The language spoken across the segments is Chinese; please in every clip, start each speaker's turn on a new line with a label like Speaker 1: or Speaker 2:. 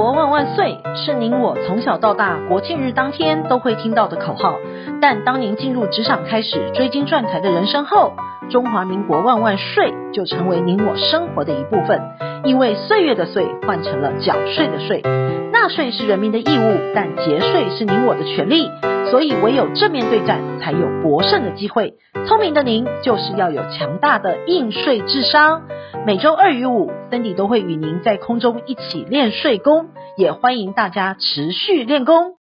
Speaker 1: 国万万岁是您我从小到大国庆日当天都会听到的口号，但当您进入职场开始追金赚财的人生后，中华民国万万岁就成为您我生活的一部分。因为岁月的岁换成了缴税的税，纳税是人民的义务，但节税是您我的权利。所以唯有正面对战，才有博胜的机会。聪明的您，就是要有强大的应税智商。每周二与五，Cindy 都会与您在空中一起练税功，也欢迎大家持续练功。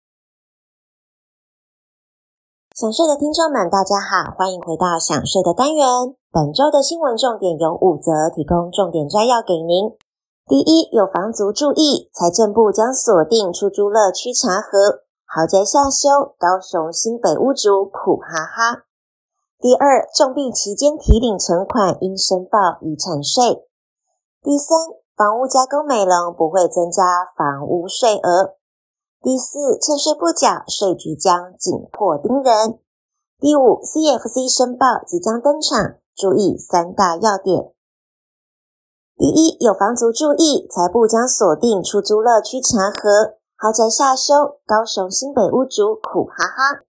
Speaker 2: 想税的听众们，大家好，欢迎回到想税的单元。本周的新闻重点有五则，提供重点摘要给您。第一，有房族注意，财政部将锁定出租乐区查核，豪宅下修，高雄新北屋主苦哈哈。第二，重病期间提领存款应申报遗产税。第三，房屋加工美容不会增加房屋税额。第四，欠税不缴，税局将紧迫盯人。第五，CFC 申报即将登场，注意三大要点。第一，有房族注意，财部将锁定出租乐区查核，豪宅下修，高雄新北屋主苦哈哈。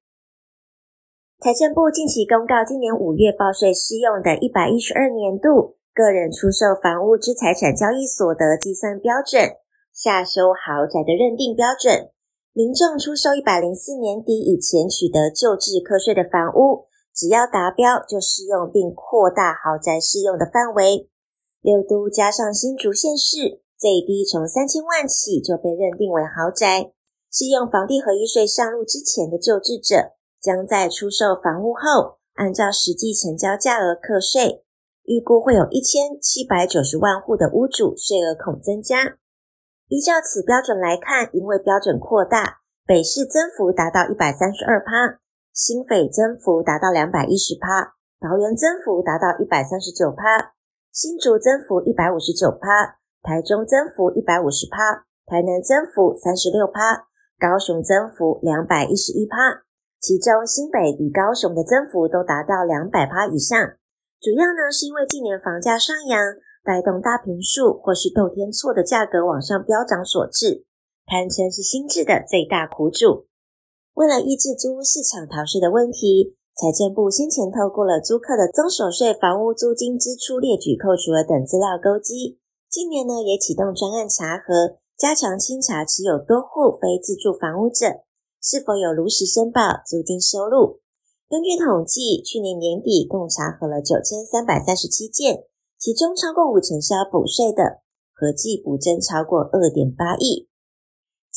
Speaker 2: 财政部近期公告，今年五月报税适用的一百一十二年度个人出售房屋之财产交易所得计算标准，下修豪宅的认定标准。民众出售一百零四年底以前取得旧制课税的房屋，只要达标就适用，并扩大豪宅适用的范围。六都加上新竹县市，最低从三千万起就被认定为豪宅。适用房地合一税上路之前的旧制者，将在出售房屋后，按照实际成交价额课税。预估会有一千七百九十万户的屋主税额恐增加。依照此标准来看，因为标准扩大，北市增幅达到一百三十二趴，新北增幅达到两百一十趴，桃园增幅达到一百三十九趴，新竹增幅一百五十九趴，台中增幅一百五十趴，台南增幅三十六趴，高雄增幅两百一十一趴，其中新北与高雄的增幅都达到两百趴以上，主要呢是因为近年房价上扬。带动大坪数或是透天厝的价格往上飙涨所致，堪称是新制的最大苦主。为了抑制租屋市场逃税的问题，财政部先前透过了租客的增所税房屋租金支出列举扣除额等资料勾稽，近年呢也启动专案查核，加强清查持有多户非自住房屋者是否有如实申报租金收入。根据统计，去年年底共查核了九千三百三十七件。其中超过五成是要补税的，合计补征超过二点八亿。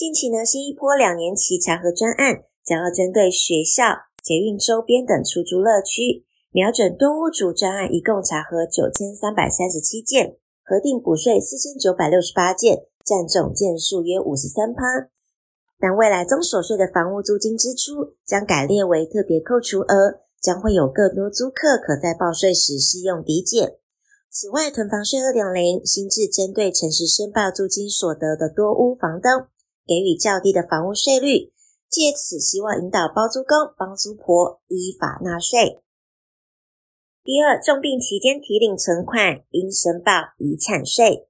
Speaker 2: 近期呢，新一波两年期查核专案将要针对学校、捷运周边等出租乐区，瞄准多屋主专案，一共查核九千三百三十七件，核定补税四千九百六十八件，占总件数约五十三趴。但未来综所税的房屋租金支出将改列为特别扣除额，将会有更多租客可在报税时适用抵减。此外，囤房税二点零新制针对诚实申报租金所得的多屋房东，给予较低的房屋税率，借此希望引导包租公帮租婆依法纳税。第二，重病期间提领存款应申报遗产税。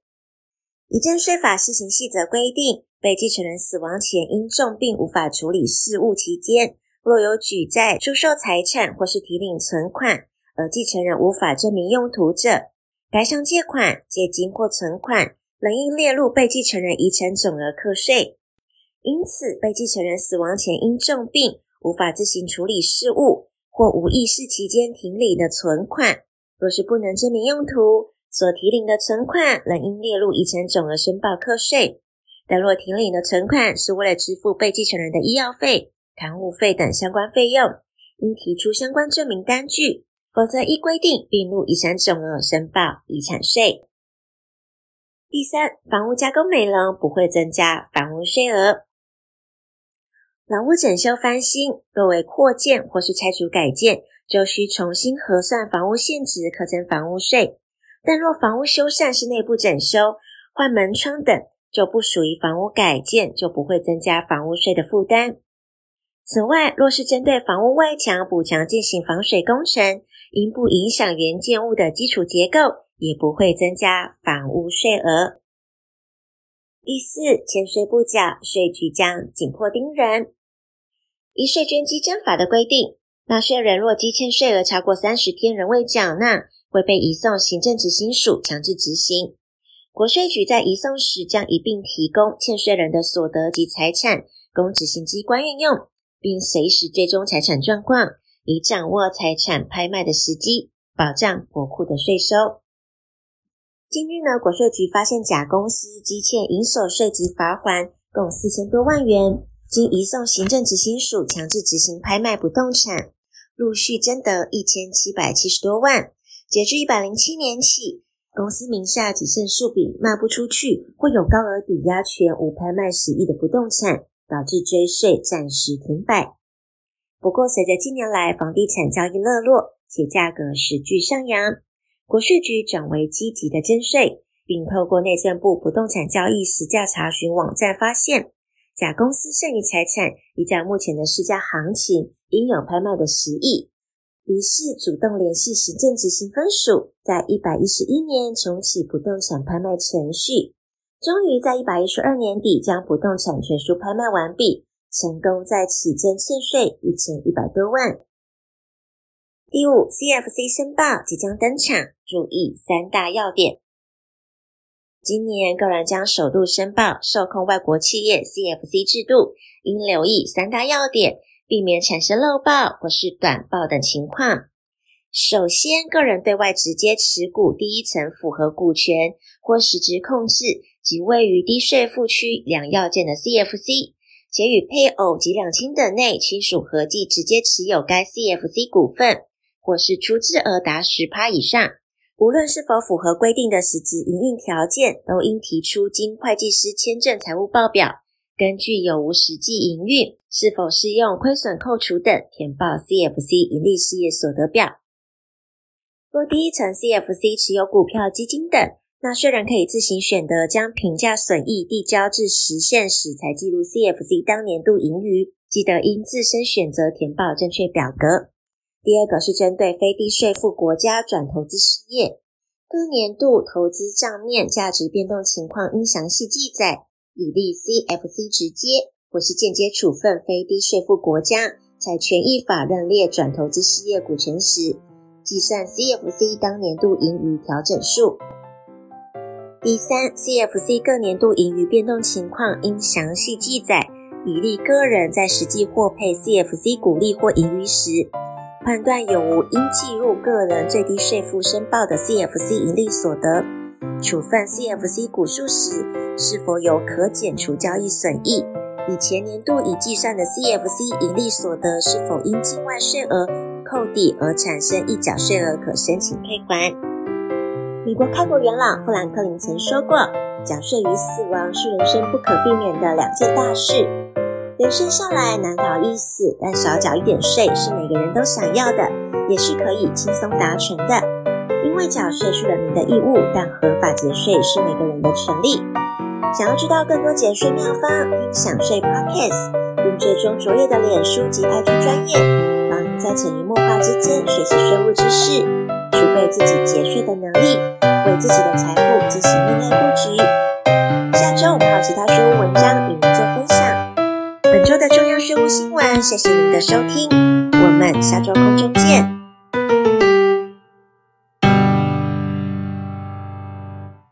Speaker 2: 遗赠税法施行细则规定，被继承人死亡前因重病无法处理事务期间，若有举债、出售财产或是提领存款，而继承人无法证明用途者，该项借款、借金或存款，仍应列入被继承人遗产总额课税。因此，被继承人死亡前因重病无法自行处理事务，或无意识期间停领的存款，若是不能证明用途，所提领的存款仍应列入遗产总额申报课税。但若提领的存款是为了支付被继承人的医药费、看护费等相关费用，应提出相关证明单据。否则依规定并入遗产总额申报遗产税。第三，房屋加工美容不会增加房屋税额。老屋整修翻新，若为扩建或是拆除改建，就需重新核算房屋现值，课征房屋税。但若房屋修缮是内部整修、换门窗等，就不属于房屋改建，就不会增加房屋税的负担。此外，若是针对房屋外墙补墙进行防水工程，因不影响原建物的基础结构，也不会增加房屋税额。第四，欠税不缴，税局将紧迫盯人。依税捐稽征法的规定，纳税人若积欠税额超过三十天仍未缴纳，会被移送行政执行署强制执行。国税局在移送时将一并提供欠税人的所得及财产，供执行机关运用，并随时追踪财产状况，以掌握财产拍卖的时机，保障国库的税收。近日呢，国税局发现甲公司积欠营所税及罚锾共四千多万元。经移送行政执行署强制执行拍卖不动产，陆续征得一千七百七十多万。截至一百零七年起，公司名下仅剩数笔卖不出去或有高额抵押权无拍卖实益的不动产，导致追税暂时停摆。不过，随着近年来房地产交易热络且价格持续上扬，国税局转为积极的征税，并透过内政部不动产交易实价查询网站发现。甲公司剩余财产依照目前的市价行情，应有拍卖的十亿，于是主动联系行政执行分署，在一百一十一年重启不动产拍卖程序，终于在一百一十二年底将不动产全数拍卖完毕，成功再起征欠税一千一百多万。第五，CFC 申报即将登场，注意三大要点。今年个人将首度申报受控外国企业 CFC 制度，应留意三大要点，避免产生漏报或是短报等情况。首先，个人对外直接持股第一层符合股权或实质控制及位于低税负区两要件的 CFC，且与配偶及两亲等内亲属合计直接持有该 CFC 股份，或是出资额达十趴以上。无论是否符合规定的实质营运条件，都应提出经会计师签证财务报表，根据有无实际营运、是否适用亏损扣除等，填报 CFC 营利事业所得表。若第一层 CFC 持有股票、基金等，纳税人可以自行选择将评价损益递交至实现时才记录 CFC 当年度盈余，记得应自身选择填报正确表格。第二个是针对非低税负国家转投资事业，各年度投资账面价值变动情况应详细记载，以利 CFC 直接或是间接处分非低税负国家在权益法认列转投资事业股权时，计算 CFC 当年度盈余调整数。第三，CFC 各年度盈余变动情况应详细记载，以利个人在实际获配 CFC 股利或盈余时。判断有无应计入个人最低税负申报的 CFC 盈利所得，处分 CFC 股数时，是否有可减除交易损益？以前年度已计算的 CFC 盈利所得，是否因境外税额扣抵而产生一缴税额，可申请退还？美国开国元老富兰克林曾说过：“缴税与死亡是人生不可避免的两件大事。”人生下来难逃一死，但少缴一点税是每个人都想要的，也是可以轻松达成的。因为缴税是人民的义务，但合法节税是每个人的权利。想要知道更多节税妙方，听享税 Podcast，并追踪卓越的脸书及 IG 专业，帮你在潜移默化之间学习税务知识，储备自己节税的能力，为自己的财富进行另类布局。下周我们还有其他税务文章与您。周的中央税务新闻，谢谢您的收听，我们下周空中见。